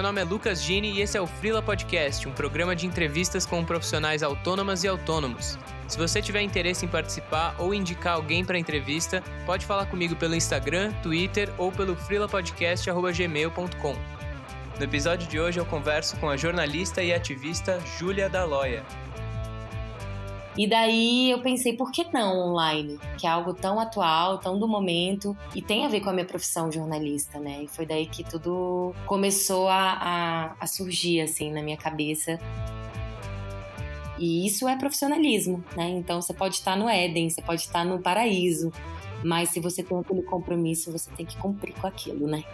meu nome é Lucas Gini e esse é o Frila Podcast, um programa de entrevistas com profissionais autônomas e autônomos. Se você tiver interesse em participar ou indicar alguém para entrevista, pode falar comigo pelo Instagram, Twitter ou pelo frilapodcast.gmail.com. No episódio de hoje eu converso com a jornalista e ativista Júlia Daloia. E daí eu pensei, por que não online? Que é algo tão atual, tão do momento e tem a ver com a minha profissão jornalista, né? E foi daí que tudo começou a, a, a surgir, assim, na minha cabeça. E isso é profissionalismo, né? Então você pode estar no Éden, você pode estar no paraíso, mas se você tem aquele compromisso, você tem que cumprir com aquilo, né?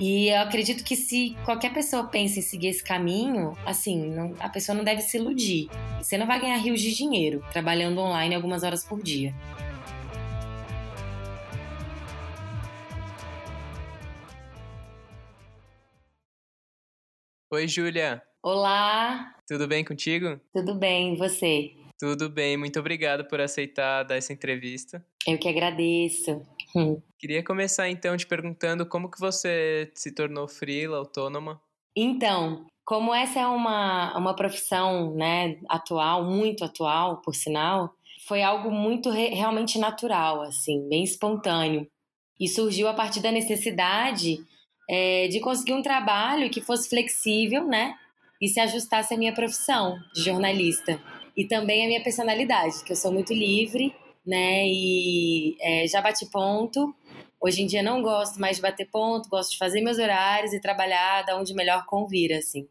E eu acredito que se qualquer pessoa pensa em seguir esse caminho, assim, não, a pessoa não deve se iludir. Você não vai ganhar rios de dinheiro trabalhando online algumas horas por dia. Oi, Júlia. Olá. Tudo bem contigo? Tudo bem, e você? Tudo bem, muito obrigado por aceitar dar essa entrevista. Eu que agradeço. Queria começar então te perguntando como que você se tornou freela, autônoma? Então, como essa é uma, uma profissão né, atual, muito atual, por sinal, foi algo muito re, realmente natural, assim, bem espontâneo. E surgiu a partir da necessidade é, de conseguir um trabalho que fosse flexível, né? E se ajustasse à minha profissão de jornalista. E também à minha personalidade, que eu sou muito livre né? E é, já bati ponto. Hoje em dia não gosto mais de bater ponto, gosto de fazer meus horários e trabalhar da onde melhor convir, assim.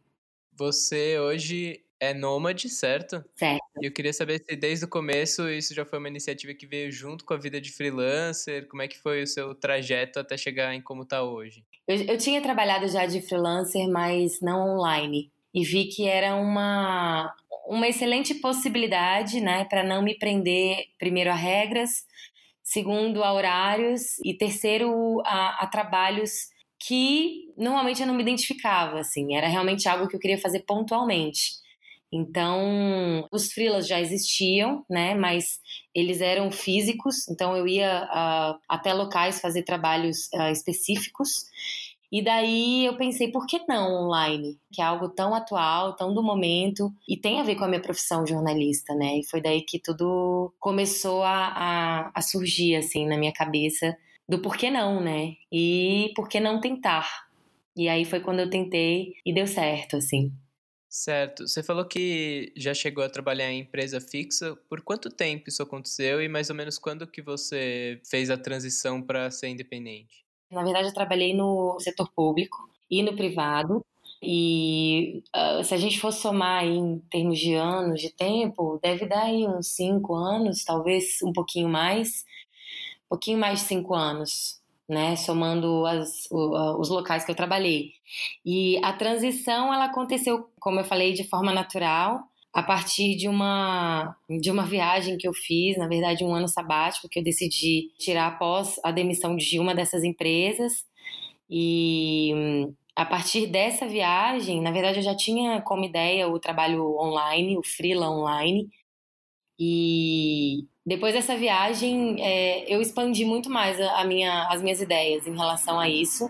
Você hoje é nômade, certo? Certo. E eu queria saber se desde o começo isso já foi uma iniciativa que veio junto com a vida de freelancer, como é que foi o seu trajeto até chegar em como está hoje? Eu, eu tinha trabalhado já de freelancer, mas não online. E vi que era uma, uma excelente possibilidade, né, para não me prender, primeiro, a regras, segundo, a horários e terceiro, a, a trabalhos que normalmente eu não me identificava, assim, era realmente algo que eu queria fazer pontualmente. Então, os freelas já existiam, né? Mas eles eram físicos, então eu ia uh, até locais fazer trabalhos uh, específicos. E daí eu pensei, por que não online? Que é algo tão atual, tão do momento, e tem a ver com a minha profissão jornalista, né? E foi daí que tudo começou a, a, a surgir, assim, na minha cabeça, do por que não, né? E por que não tentar? E aí foi quando eu tentei e deu certo, assim. Certo. Você falou que já chegou a trabalhar em empresa fixa. Por quanto tempo isso aconteceu e mais ou menos quando que você fez a transição para ser independente? Na verdade, eu trabalhei no setor público e no privado. E uh, se a gente for somar em termos de anos de tempo, deve dar aí uns cinco anos, talvez um pouquinho mais, um pouquinho mais de cinco anos, né? Somando as, os locais que eu trabalhei. E a transição ela aconteceu, como eu falei, de forma natural a partir de uma, de uma viagem que eu fiz, na verdade, um ano sabático que eu decidi tirar após a demissão de uma dessas empresas. E a partir dessa viagem, na verdade, eu já tinha como ideia o trabalho online, o freela online. E depois dessa viagem, é, eu expandi muito mais a, a, minha, as minhas ideias em relação a isso.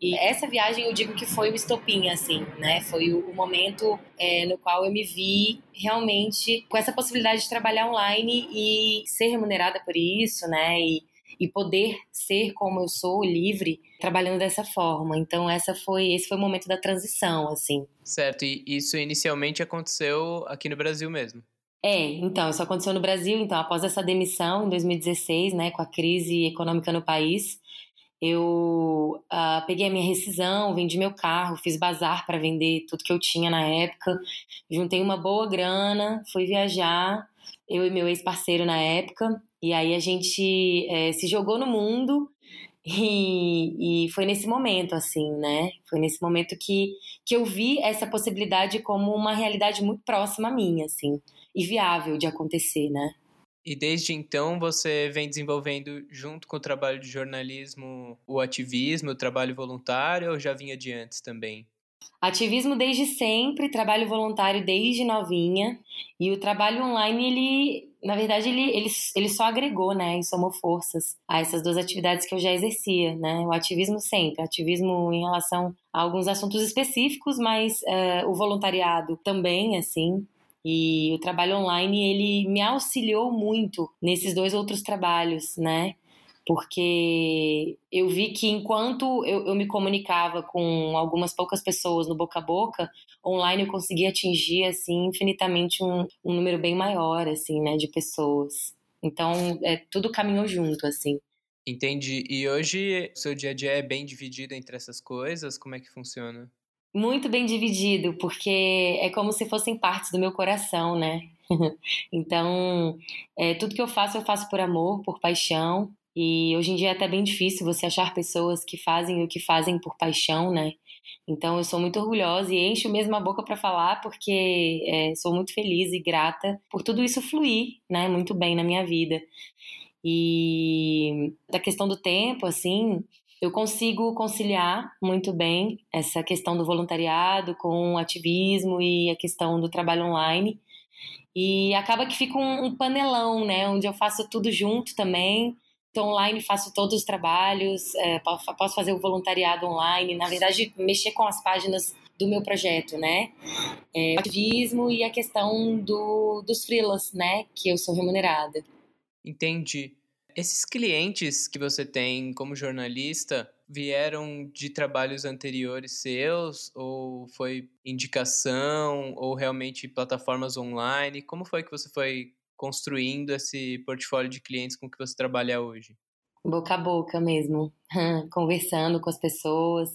E essa viagem eu digo que foi o estopim, assim, né? Foi o, o momento é, no qual eu me vi realmente com essa possibilidade de trabalhar online e ser remunerada por isso, né? E, e poder ser como eu sou, livre, trabalhando dessa forma. Então essa foi esse foi o momento da transição, assim. Certo. E isso inicialmente aconteceu aqui no Brasil mesmo? É, então, isso aconteceu no Brasil, então, após essa demissão em 2016, né, com a crise econômica no país, eu uh, peguei a minha rescisão, vendi meu carro, fiz bazar para vender tudo que eu tinha na época, juntei uma boa grana, fui viajar, eu e meu ex-parceiro na época, e aí a gente é, se jogou no mundo e, e, foi nesse momento, assim, né? Foi nesse momento que, que eu vi essa possibilidade como uma realidade muito próxima a mim, assim, e viável de acontecer, né? E desde então você vem desenvolvendo, junto com o trabalho de jornalismo, o ativismo, o trabalho voluntário, ou já vinha de antes também? Ativismo desde sempre, trabalho voluntário desde novinha. E o trabalho online, ele, na verdade, ele, ele, ele só agregou, né? E somou forças a essas duas atividades que eu já exercia, né? O ativismo sempre, ativismo em relação a alguns assuntos específicos, mas uh, o voluntariado também, assim. E o trabalho online, ele me auxiliou muito nesses dois outros trabalhos, né? Porque eu vi que enquanto eu, eu, me comunicava com algumas poucas pessoas no boca a boca, online eu conseguia atingir assim infinitamente um, um número bem maior assim, né, de pessoas. Então, é, tudo caminhou junto assim. Entendi. E hoje seu dia a dia é bem dividido entre essas coisas? Como é que funciona? Muito bem dividido, porque é como se fossem partes do meu coração, né? então, é, tudo que eu faço, eu faço por amor, por paixão. E hoje em dia é até bem difícil você achar pessoas que fazem o que fazem por paixão, né? Então eu sou muito orgulhosa e encho mesmo a boca para falar porque é, sou muito feliz e grata por tudo isso fluir, né? Muito bem na minha vida. E da questão do tempo, assim, eu consigo conciliar muito bem essa questão do voluntariado com o ativismo e a questão do trabalho online. E acaba que fica um, um panelão, né? Onde eu faço tudo junto também então, online faço todos os trabalhos, é, posso fazer o voluntariado online, na verdade, mexer com as páginas do meu projeto, né? É, ativismo e a questão do, dos freelas, né? Que eu sou remunerada. Entendi. Esses clientes que você tem como jornalista vieram de trabalhos anteriores seus ou foi indicação ou realmente plataformas online? Como foi que você foi construindo esse portfólio de clientes com que você trabalha hoje? Boca a boca mesmo, conversando com as pessoas.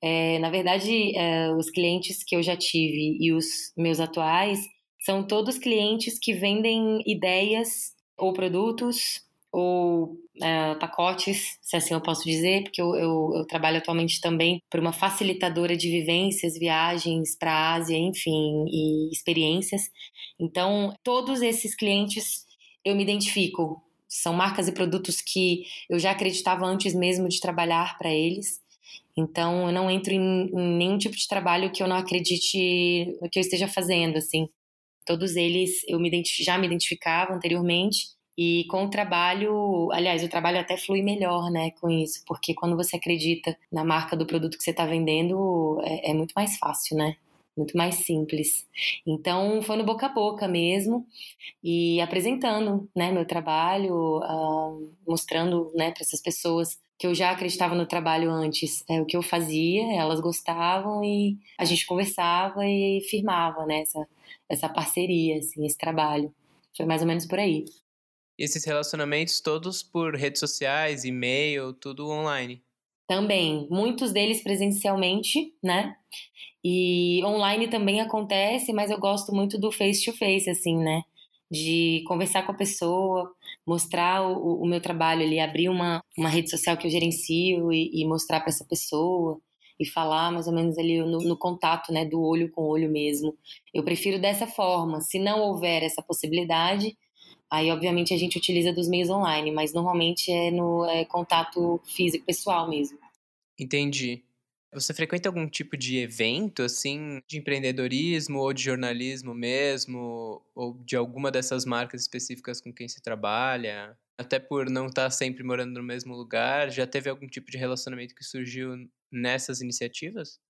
É, na verdade, é, os clientes que eu já tive e os meus atuais são todos clientes que vendem ideias ou produtos ou uh, pacotes, se assim eu posso dizer, porque eu, eu, eu trabalho atualmente também por uma facilitadora de vivências, viagens para a Ásia, enfim, e experiências. Então, todos esses clientes eu me identifico. São marcas e produtos que eu já acreditava antes mesmo de trabalhar para eles. Então, eu não entro em, em, nenhum tipo de trabalho que eu não acredite no que eu esteja fazendo, assim. Todos eles eu me já me identificava anteriormente e com o trabalho, aliás, o trabalho até flui melhor, né, com isso, porque quando você acredita na marca do produto que você está vendendo, é, é, muito mais fácil, né? Muito mais simples. Então, foi no boca a boca mesmo, e apresentando, né, meu trabalho, uh, mostrando, né, para essas pessoas que eu já acreditava no trabalho antes, é, o que eu fazia, elas gostavam e a gente conversava e firmava, né, essa, essa parceria, assim, esse trabalho. Foi mais ou menos por aí esses relacionamentos todos por redes sociais, e-mail, tudo online. Também, muitos deles presencialmente, né? E online também acontece, mas eu gosto muito do face to face, assim, né? De conversar com a pessoa, mostrar o, o meu trabalho ali, abrir uma, uma rede social que eu gerencio e, e mostrar para essa pessoa e falar mais ou menos ali no, no, contato, né, do olho com olho mesmo. Eu prefiro dessa forma. Se não houver essa possibilidade, Aí, obviamente, a gente utiliza dos meios online, mas normalmente é no é, contato físico pessoal mesmo. Entendi. Você frequenta algum tipo de evento, assim, de empreendedorismo ou de jornalismo mesmo, ou de alguma dessas marcas específicas com quem se trabalha? Até por não estar sempre morando no mesmo lugar, já teve algum tipo de relacionamento que surgiu nessas iniciativas?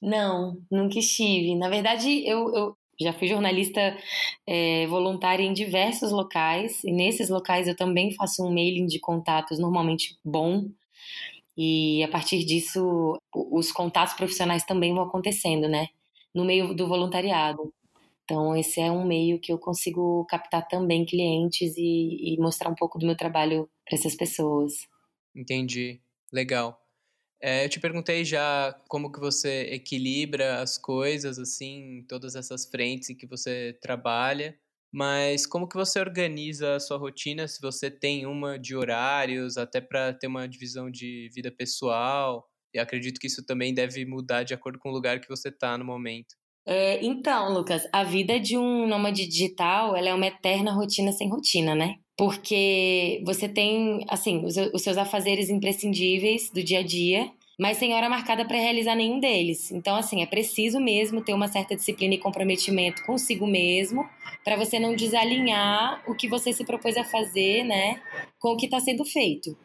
Não, nunca estive. Na verdade, eu, eu, já fui jornalista é, voluntária em diversos locais, e nesses locais eu também faço um mailing de contatos, normalmente bom, e a partir disso os contatos profissionais também vão acontecendo, né? No meio do voluntariado. Então, esse é um meio que eu consigo captar também clientes e, e mostrar um pouco do meu trabalho para essas pessoas. Entendi. Legal. É, eu te perguntei já como que você equilibra as coisas, assim, todas essas frentes em que você trabalha, mas como que você organiza a sua rotina, se você tem uma de horários, até para ter uma divisão de vida pessoal, e acredito que isso também deve mudar de acordo com o lugar que você está no momento. É, então, Lucas, a vida de um nômade digital, ela é uma eterna rotina sem rotina, né? Porque você tem, assim, os, os seus afazeres imprescindíveis do dia a dia, mas sem hora marcada para realizar nenhum deles. Então, assim, é preciso mesmo ter uma certa disciplina e comprometimento consigo mesmo, para você não desalinhar o que você se propôs a fazer, né, com o que está sendo feito.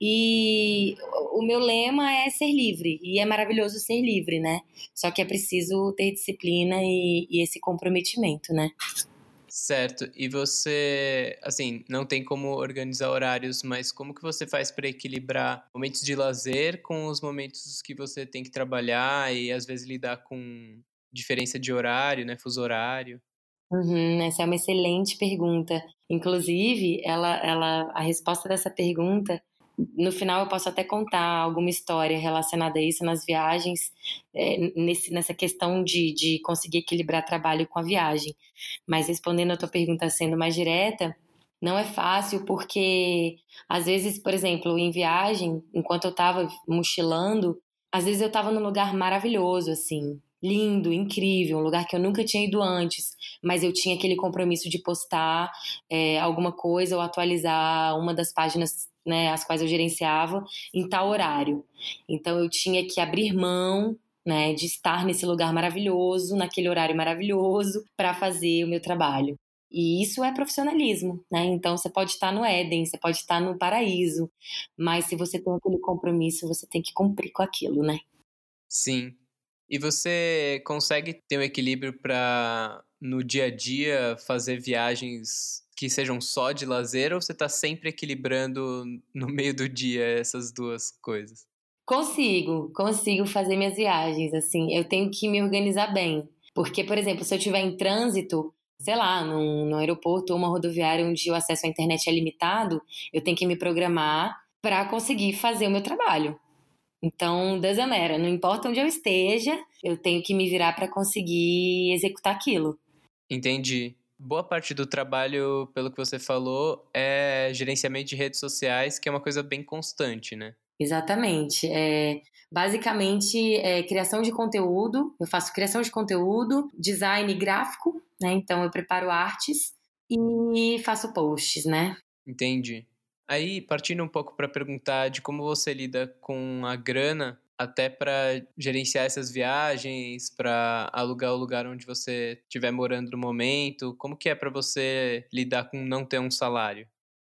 E o meu lema é ser livre, e é maravilhoso ser livre, né? Só que é preciso ter disciplina e, e esse comprometimento, né? Certo. E você, assim, não tem como organizar horários, mas como que você faz para equilibrar momentos de lazer com os momentos que você tem que trabalhar e às vezes lidar com diferença de horário, né, fuso horário? Uhum, essa é uma excelente pergunta. Inclusive, ela, ela, a resposta dessa pergunta no final eu posso até contar alguma história relacionada a isso nas viagens, é, nesse, nessa questão de, de conseguir equilibrar trabalho com a viagem. Mas respondendo a tua pergunta sendo mais direta, não é fácil porque, às vezes, por exemplo, em viagem, enquanto eu estava mochilando, às vezes eu estava num lugar maravilhoso, assim, lindo, incrível, um lugar que eu nunca tinha ido antes, mas eu tinha aquele compromisso de postar é, alguma coisa ou atualizar uma das páginas né, as quais eu gerenciava em tal horário. Então eu tinha que abrir mão né, de estar nesse lugar maravilhoso, naquele horário maravilhoso, para fazer o meu trabalho. E isso é profissionalismo, né? Então você pode estar no Éden, você pode estar no paraíso, mas se você tem aquele compromisso, você tem que cumprir com aquilo, né? Sim. E você consegue ter um equilíbrio para no dia a dia fazer viagens que sejam só de lazer ou você está sempre equilibrando no meio do dia essas duas coisas? Consigo, consigo fazer minhas viagens, assim, eu tenho que me organizar bem. Porque, por exemplo, se eu estiver em trânsito, sei lá, num, num aeroporto ou uma rodoviária onde o acesso à internet é limitado, eu tenho que me programar para conseguir fazer o meu trabalho. Então, doesn't matter, não importa onde eu esteja, eu tenho que me virar para conseguir executar aquilo. Entendi. Boa parte do trabalho, pelo que você falou, é gerenciamento de redes sociais, que é uma coisa bem constante, né? Exatamente. É, basicamente, é criação de conteúdo. Eu faço criação de conteúdo, design gráfico, né? Então, eu preparo artes e faço posts, né? Entendi. Aí, partindo um pouco para perguntar de como você lida com a grana até para gerenciar essas viagens, para alugar o lugar onde você estiver morando no momento? Como que é para você lidar com não ter um salário?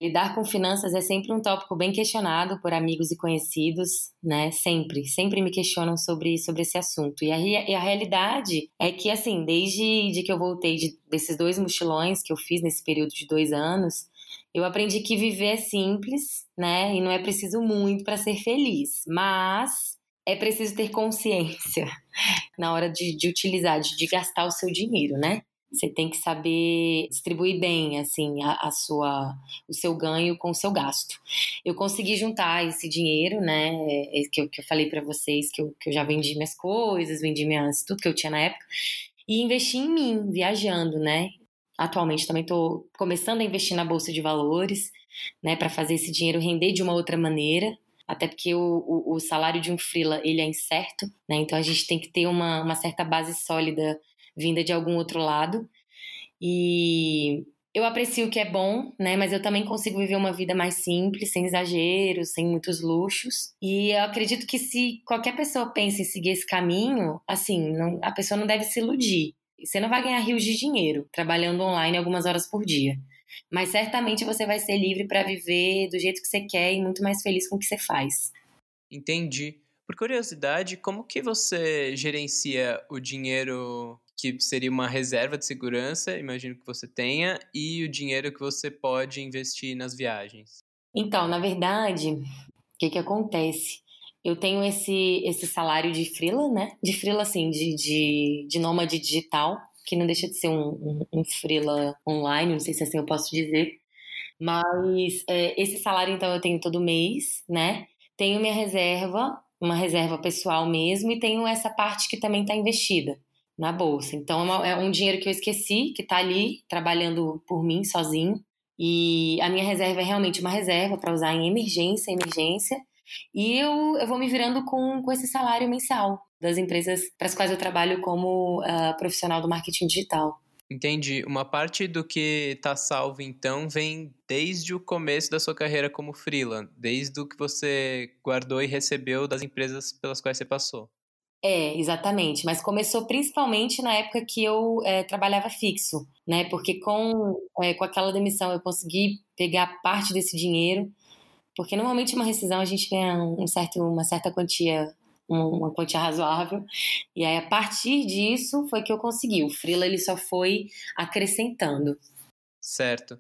Lidar com finanças é sempre um tópico bem questionado por amigos e conhecidos, né? Sempre, sempre me questionam sobre, sobre esse assunto. E a, e a realidade é que, assim, desde de que eu voltei de, desses dois mochilões que eu fiz nesse período de dois anos, eu aprendi que viver é simples, né? E não é preciso muito para ser feliz. Mas é preciso ter consciência na hora de, de utilizar, de, de, gastar o seu dinheiro, né? Você tem que saber distribuir bem, assim, a, a, sua, o seu ganho com o seu gasto. Eu consegui juntar esse dinheiro, né? É, que eu, que eu falei para vocês que eu, que eu já vendi minhas coisas, vendi minhas, tudo que eu tinha na época, e investi em mim, viajando, né? Atualmente também estou começando a investir na bolsa de valores, né? Para fazer esse dinheiro render de uma outra maneira, até porque o, o, o, salário de um freela ele é incerto, né? Então a gente tem que ter uma, uma certa base sólida vinda de algum outro lado. E eu aprecio o que é bom, né? Mas eu também consigo viver uma vida mais simples, sem exageros, sem muitos luxos. E eu acredito que se qualquer pessoa pensa em seguir esse caminho, assim, não, a pessoa não deve se iludir. Você não vai ganhar rios de dinheiro trabalhando online algumas horas por dia. Mas certamente você vai ser livre para viver do jeito que você quer e muito mais feliz com o que você faz. Entendi. Por curiosidade, como que você gerencia o dinheiro que seria uma reserva de segurança, imagino que você tenha, e o dinheiro que você pode investir nas viagens? Então, na verdade, o que, que acontece? Eu tenho esse, esse salário de freela, né? De freela, assim, de, de, de nômade digital, que não deixa de ser um, um, um freela online, não sei se assim eu posso dizer. Mas é, esse salário, então, eu tenho todo mês, né? Tenho minha reserva, uma reserva pessoal mesmo, e tenho essa parte que também está investida na bolsa. Então, é, uma, é um dinheiro que eu esqueci, que está ali trabalhando por mim sozinho. E a minha reserva é realmente uma reserva para usar em emergência, emergência. E eu, eu vou me virando com, com esse salário mensal das empresas para as quais eu trabalho como uh, profissional do marketing digital. Entendi. Uma parte do que está salvo, então, vem desde o começo da sua carreira como freela, desde o que você guardou e recebeu das empresas pelas quais você passou. É, exatamente. Mas começou principalmente na época que eu é, trabalhava fixo, né? Porque com, é, com aquela demissão eu consegui pegar parte desse dinheiro, porque normalmente uma rescisão a gente ganha um certo, uma certa quantia uma quantia razoável. E aí, a partir disso, foi que eu consegui. O Freela, ele só foi acrescentando. Certo.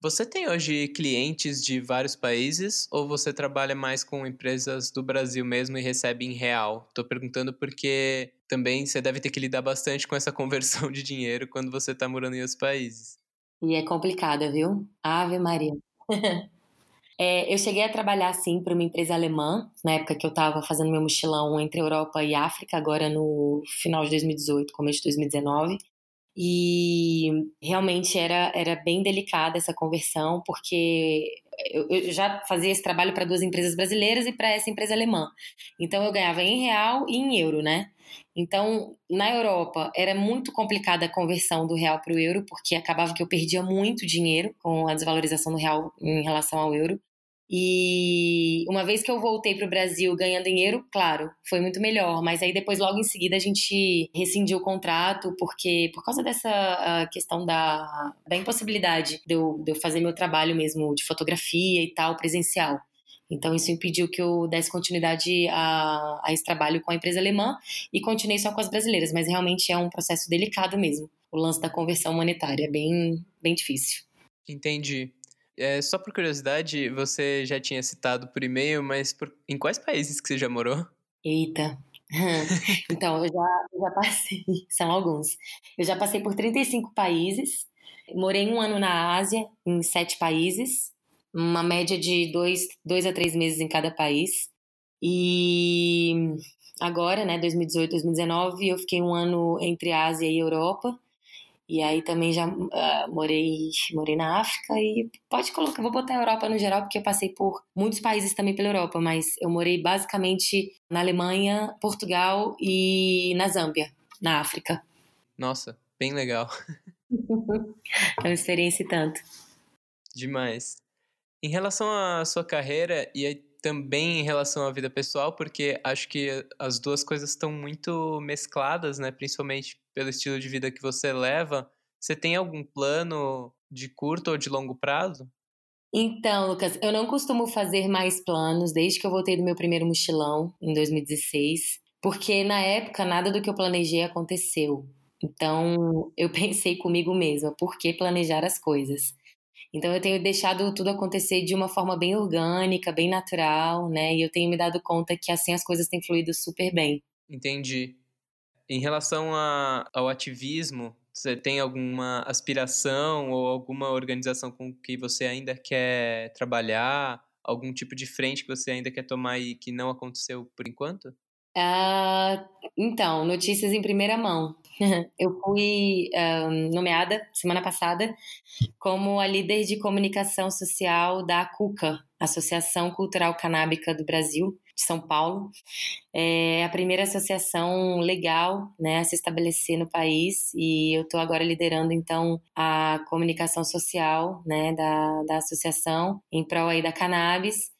Você tem hoje clientes de vários países ou você trabalha mais com empresas do Brasil mesmo e recebe em real? Estou perguntando porque também você deve ter que lidar bastante com essa conversão de dinheiro quando você está morando em outros países. E é complicada, viu? Ave Maria. É, eu cheguei a trabalhar, sim, para uma empresa alemã, na época que eu estava fazendo meu mochilão entre Europa e África, agora no final de 2018, começo de 2019. E realmente era, era bem delicada essa conversão, porque eu, eu já fazia esse trabalho para duas empresas brasileiras e para essa empresa alemã. Então eu ganhava em real e em euro, né? Então, na Europa, era muito complicada a conversão do real para o euro, porque acabava que eu perdia muito dinheiro com a desvalorização do real em relação ao euro. E uma vez que eu voltei para o Brasil ganhando dinheiro, claro, foi muito melhor. Mas aí depois, logo em seguida, a gente rescindiu o contrato, porque por causa dessa questão da, da impossibilidade de eu, de eu fazer meu trabalho mesmo de fotografia e tal, presencial. Então, isso impediu que eu desse continuidade a, a esse trabalho com a empresa alemã e continuei só com as brasileiras. Mas realmente é um processo delicado mesmo, o lance da conversão monetária. É bem, bem difícil. Entendi. É, só por curiosidade, você já tinha citado por e-mail, mas por... em quais países que você já morou? Eita. então, eu já, eu já passei, são alguns. Eu já passei por 35 países, morei um ano na Ásia, em sete países, uma média de dois, dois a três meses em cada país. E agora, né, 2018, 2019, eu fiquei um ano entre Ásia e Europa. E aí também já uh, morei, morei na África e pode colocar, vou botar a Europa no geral, porque eu passei por muitos países também pela Europa, mas eu morei basicamente na Alemanha, Portugal e na Zâmbia, na África. Nossa, bem legal. é uma experiência tanto. Demais. Em relação à sua carreira e também em relação à vida pessoal, porque acho que as duas coisas estão muito mescladas, né? Principalmente pelo estilo de vida que você leva. Você tem algum plano de curto ou de longo prazo? Então, Lucas, eu não costumo fazer mais planos desde que eu voltei do meu primeiro mochilão em 2016, porque na época nada do que eu planejei aconteceu. Então, eu pensei comigo mesma, por que planejar as coisas? Então eu tenho deixado tudo acontecer de uma forma bem orgânica, bem natural, né? E eu tenho me dado conta que assim as coisas têm fluído super bem. Entendi. Em relação a, ao ativismo, você tem alguma aspiração ou alguma organização com que você ainda quer trabalhar? Algum tipo de frente que você ainda quer tomar e que não aconteceu por enquanto? Uh, então, notícias em primeira mão. Eu fui um, nomeada semana passada como a líder de comunicação social da CUCA, Associação Cultural Canábica do Brasil, de São Paulo. É a primeira associação legal né, a se estabelecer no país e eu estou agora liderando então a comunicação social né, da, da associação em prol aí da cannabis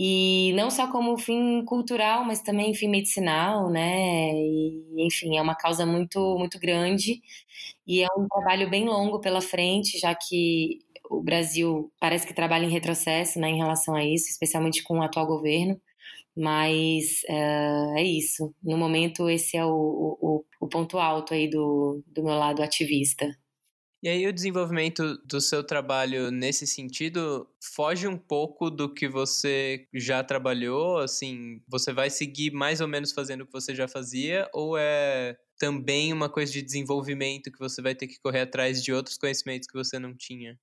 e não só como fim cultural, mas também fim medicinal, né? E, enfim, é uma causa muito, muito grande e é um trabalho bem longo pela frente, já que o Brasil parece que trabalha em retrocesso né, em relação a isso, especialmente com o atual governo. Mas uh, é isso. No momento, esse é o, o, o ponto alto aí do, do meu lado ativista. E aí o desenvolvimento do seu trabalho nesse sentido foge um pouco do que você já trabalhou, assim, você vai seguir mais ou menos fazendo o que você já fazia ou é também uma coisa de desenvolvimento que você vai ter que correr atrás de outros conhecimentos que você não tinha?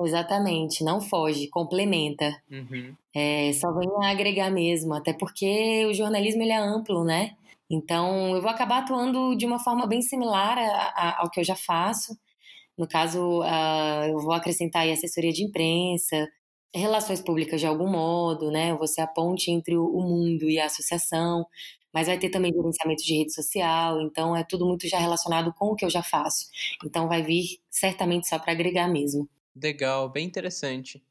Exatamente, não foge, complementa. Uhum. É, só vem a agregar mesmo, até porque o jornalismo ele é amplo, né? Então eu vou acabar atuando de uma forma bem similar a, a, ao que eu já faço, no caso, uh, eu vou acrescentar aí assessoria de imprensa, relações públicas de algum modo, né? Você a ponte entre o mundo e a associação, mas vai ter também gerenciamento de rede social, então é tudo muito já relacionado com o que eu já faço. Então vai vir certamente só para agregar mesmo. Legal, bem interessante.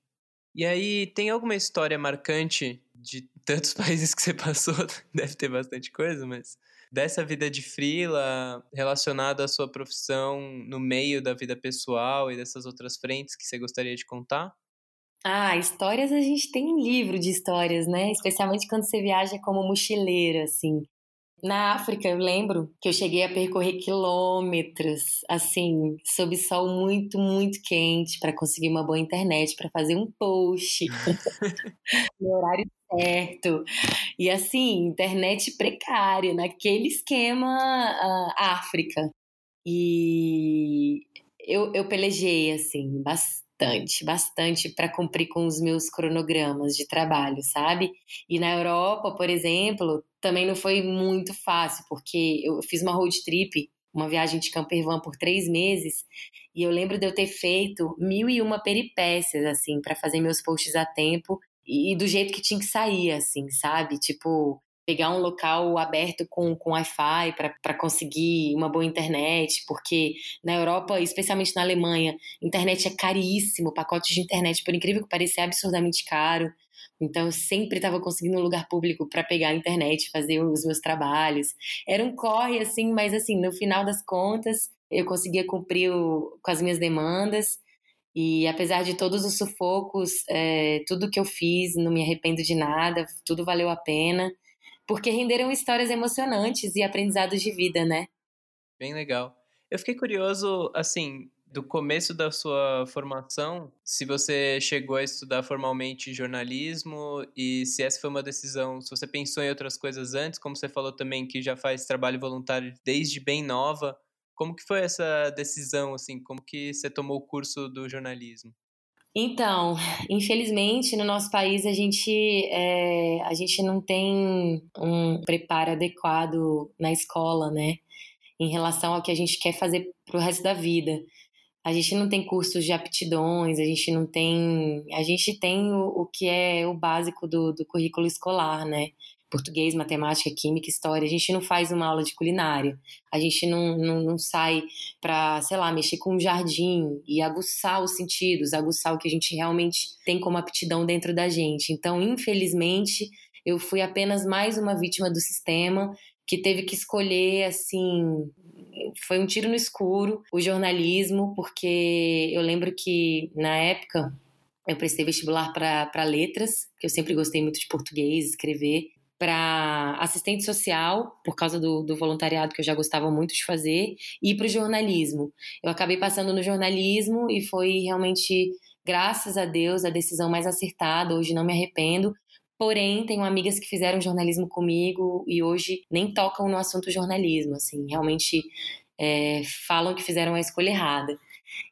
E aí, tem alguma história marcante de tantos países que você passou? Deve ter bastante coisa, mas dessa vida de frila relacionada à sua profissão no meio da vida pessoal e dessas outras frentes que você gostaria de contar? Ah, histórias a gente tem um livro de histórias, né? Especialmente quando você viaja como mochileira, assim. Na África, eu lembro que eu cheguei a percorrer quilômetros, assim, sob sol muito, muito quente, para conseguir uma boa internet, para fazer um post no horário certo. E assim, internet precária, naquele esquema uh, África. E eu, eu pelejei, assim, bastante bastante, bastante para cumprir com os meus cronogramas de trabalho, sabe? E na Europa, por exemplo, também não foi muito fácil, porque eu fiz uma road trip, uma viagem de camper van por três meses, e eu lembro de eu ter feito mil e uma peripécias, assim, para fazer meus posts a tempo e do jeito que tinha que sair, assim, sabe? Tipo, pegar um local aberto com, com Wi-Fi para conseguir uma boa internet, porque na Europa, especialmente na Alemanha, internet é caríssimo, pacote de internet, por incrível que pareça, é absurdamente caro. Então, eu sempre estava conseguindo um lugar público para pegar a internet, fazer os meus trabalhos. Era um corre, assim, mas, assim, no final das contas, eu conseguia cumprir o, com as minhas demandas. E apesar de todos os sufocos, é, tudo que eu fiz, não me arrependo de nada, tudo valeu a pena porque renderam histórias emocionantes e aprendizados de vida, né? Bem legal. Eu fiquei curioso, assim, do começo da sua formação, se você chegou a estudar formalmente jornalismo e se essa foi uma decisão, se você pensou em outras coisas antes, como você falou também que já faz trabalho voluntário desde bem nova, como que foi essa decisão, assim, como que você tomou o curso do jornalismo? Então, infelizmente, no nosso país a gente, é, a gente não tem um preparo adequado na escola, né? Em relação ao que a gente quer fazer para o resto da vida. A gente não tem cursos de aptidões, a gente não tem. A gente tem o, o que é o básico do, do currículo escolar, né? Português, matemática, química, história. A gente não faz uma aula de culinária. A gente não, não, não sai para, sei lá, mexer com um jardim e aguçar os sentidos, aguçar o que a gente realmente tem como aptidão dentro da gente. Então, infelizmente, eu fui apenas mais uma vítima do sistema que teve que escolher, assim, foi um tiro no escuro o jornalismo, porque eu lembro que na época eu prestei vestibular para letras, que eu sempre gostei muito de português, escrever para assistente social, por causa do, do, voluntariado que eu já gostava muito de fazer, e para o jornalismo. Eu acabei passando no jornalismo e foi realmente, graças a Deus, a decisão mais acertada. Hoje não me arrependo. Porém, tenho amigas que fizeram jornalismo comigo e hoje nem tocam no assunto jornalismo. Assim, realmente é, falam que fizeram a escolha errada.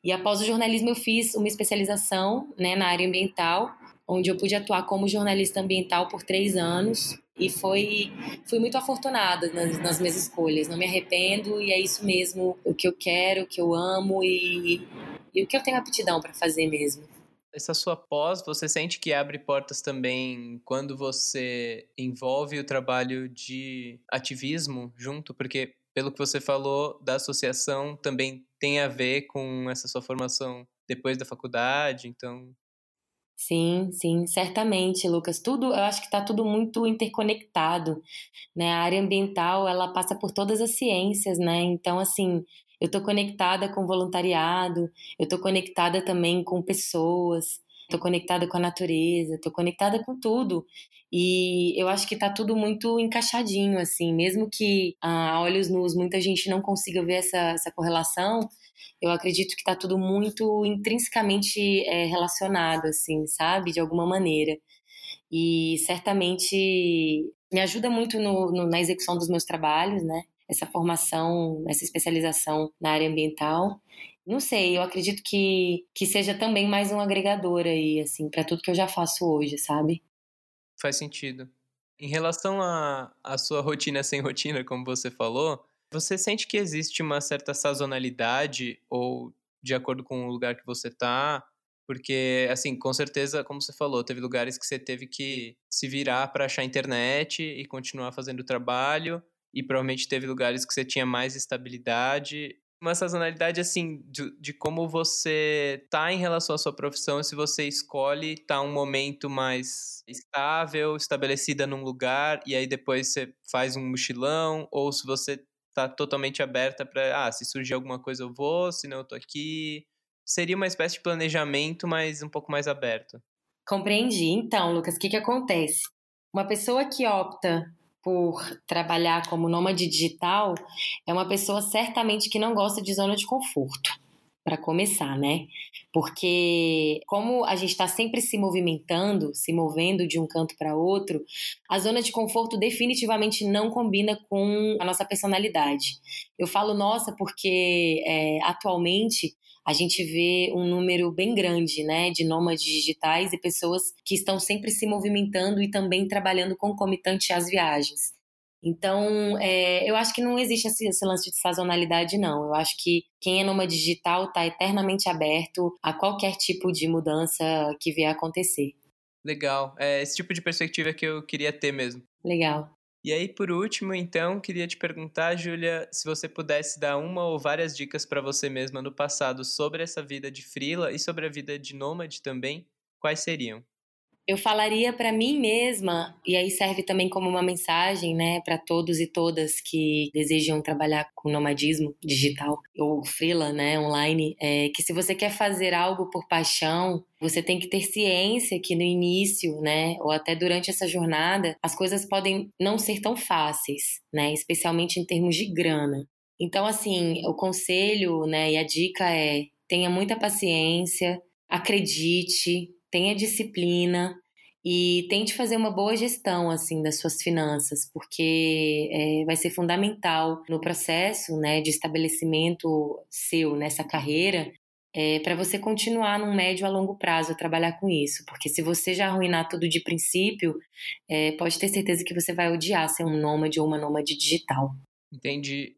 E após o jornalismo, eu fiz uma especialização né, na área ambiental, onde eu pude atuar como jornalista ambiental por três anos e foi fui muito afortunada nas, nas, minhas escolhas. Não me arrependo e é isso mesmo o que eu quero, o que eu amo e, e o que eu tenho aptidão para fazer mesmo. Essa sua pós, você sente que abre portas também quando você envolve o trabalho de ativismo junto? Porque, pelo que você falou, da associação também tem a ver com essa sua formação depois da faculdade, então Sim, sim, certamente, Lucas. Tudo, eu acho que está tudo muito interconectado, né? A área ambiental, ela passa por todas as ciências, né? Então, assim, eu estou conectada com voluntariado, eu estou conectada também com pessoas, estou conectada com a natureza, estou conectada com tudo. E eu acho que está tudo muito encaixadinho, assim, mesmo que a olhos nus muita gente não consiga ver essa, essa correlação, eu acredito que está tudo muito intrinsecamente é, relacionado, assim, sabe? De alguma maneira. E certamente me ajuda muito no, no, na execução dos meus trabalhos, né? Essa formação, essa especialização na área ambiental. Não sei, eu acredito que, que seja também mais um agregador aí, assim, para tudo que eu já faço hoje, sabe? Faz sentido. Em relação à sua rotina sem rotina, como você falou, você sente que existe uma certa sazonalidade ou de acordo com o lugar que você está, Porque, assim, com certeza, como você falou, teve lugares que você teve que se virar para achar internet e continuar fazendo o trabalho, e provavelmente teve lugares que você tinha mais estabilidade. Uma sazonalidade, assim, de, de como você tá em relação à sua profissão, se você escolhe tá um momento mais estável, estabelecida num lugar, e aí depois você faz um mochilão, ou se você tá totalmente aberta para, ah, se surgir alguma coisa eu vou, se não eu tô aqui seria uma espécie de planejamento, mas um pouco mais aberto. Compreendi. Então, Lucas, o que, que acontece? Uma pessoa que opta por trabalhar como nômade digital é uma pessoa certamente que não gosta de zona de conforto, para começar, né? Porque, como a gente está sempre se movimentando, se movendo de um canto para outro, a zona de conforto definitivamente não combina com a nossa personalidade. Eu falo nossa porque é, atualmente a gente vê um número bem grande né, de nômades digitais e pessoas que estão sempre se movimentando e também trabalhando concomitante às viagens. Então, é, eu acho que não existe esse, esse, lance de sazonalidade, não. Eu acho que quem é nômade digital está eternamente aberto a qualquer tipo de mudança que vier a acontecer. Legal. É esse tipo de perspectiva que eu queria ter mesmo. Legal. E aí, por último, então, queria te perguntar, Júlia, se você pudesse dar uma ou várias dicas para você mesma no passado sobre essa vida de frila e sobre a vida de nômade também, quais seriam? Eu falaria para mim mesma, e aí serve também como uma mensagem, né, para todos e todas que desejam trabalhar com nomadismo digital ou freela, né, online, é que se você quer fazer algo por paixão, você tem que ter ciência que no início, né, ou até durante essa jornada, as coisas podem não ser tão fáceis, né, especialmente em termos de grana. Então, assim, o conselho, né, e a dica é tenha muita paciência, acredite, tenha disciplina e tente fazer uma boa gestão assim das suas finanças, porque é, vai ser fundamental no processo né, de estabelecimento seu nessa carreira é, para você continuar num médio a longo prazo a trabalhar com isso, porque se você já arruinar tudo de princípio, é, pode ter certeza que você vai odiar ser um nômade ou uma nômade digital. Entendi.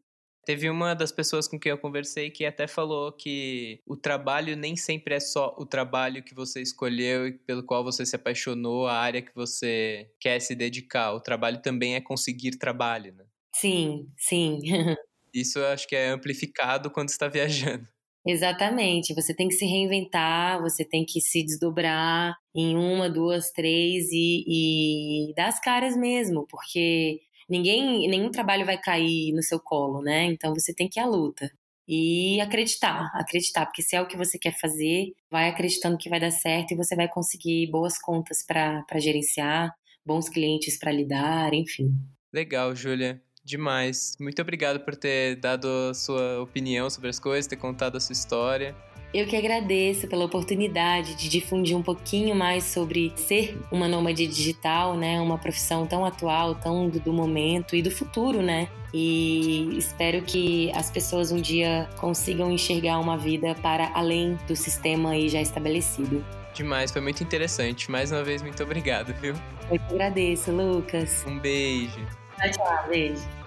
Teve uma das pessoas com quem eu conversei que até falou que o trabalho nem sempre é só o trabalho que você escolheu e pelo qual você se apaixonou, a área que você quer se dedicar. O trabalho também é conseguir trabalho, né? Sim, sim. Isso eu acho que é amplificado quando está viajando. Exatamente, você tem que se reinventar, você tem que se desdobrar em uma, duas, três e, e dar as caras mesmo, porque ninguém, nenhum trabalho vai cair no seu colo, né? Então você tem que ir à luta. E acreditar, acreditar, porque se é o que você quer fazer, vai acreditando que vai dar certo e você vai conseguir boas contas para gerenciar, bons clientes para lidar, enfim. Legal, Júlia. Demais. Muito obrigado por ter dado a sua opinião sobre as coisas, ter contado a sua história. Eu que agradeço pela oportunidade de difundir um pouquinho mais sobre ser uma nômade digital, né? Uma profissão tão atual, tão do, momento e do futuro, né? E espero que as pessoas um dia consigam enxergar uma vida para além do sistema aí já estabelecido. Demais, foi muito interessante. Mais uma vez, muito obrigado, viu? Eu que agradeço, Lucas. Um beijo. Tchau, tchau. Beijo.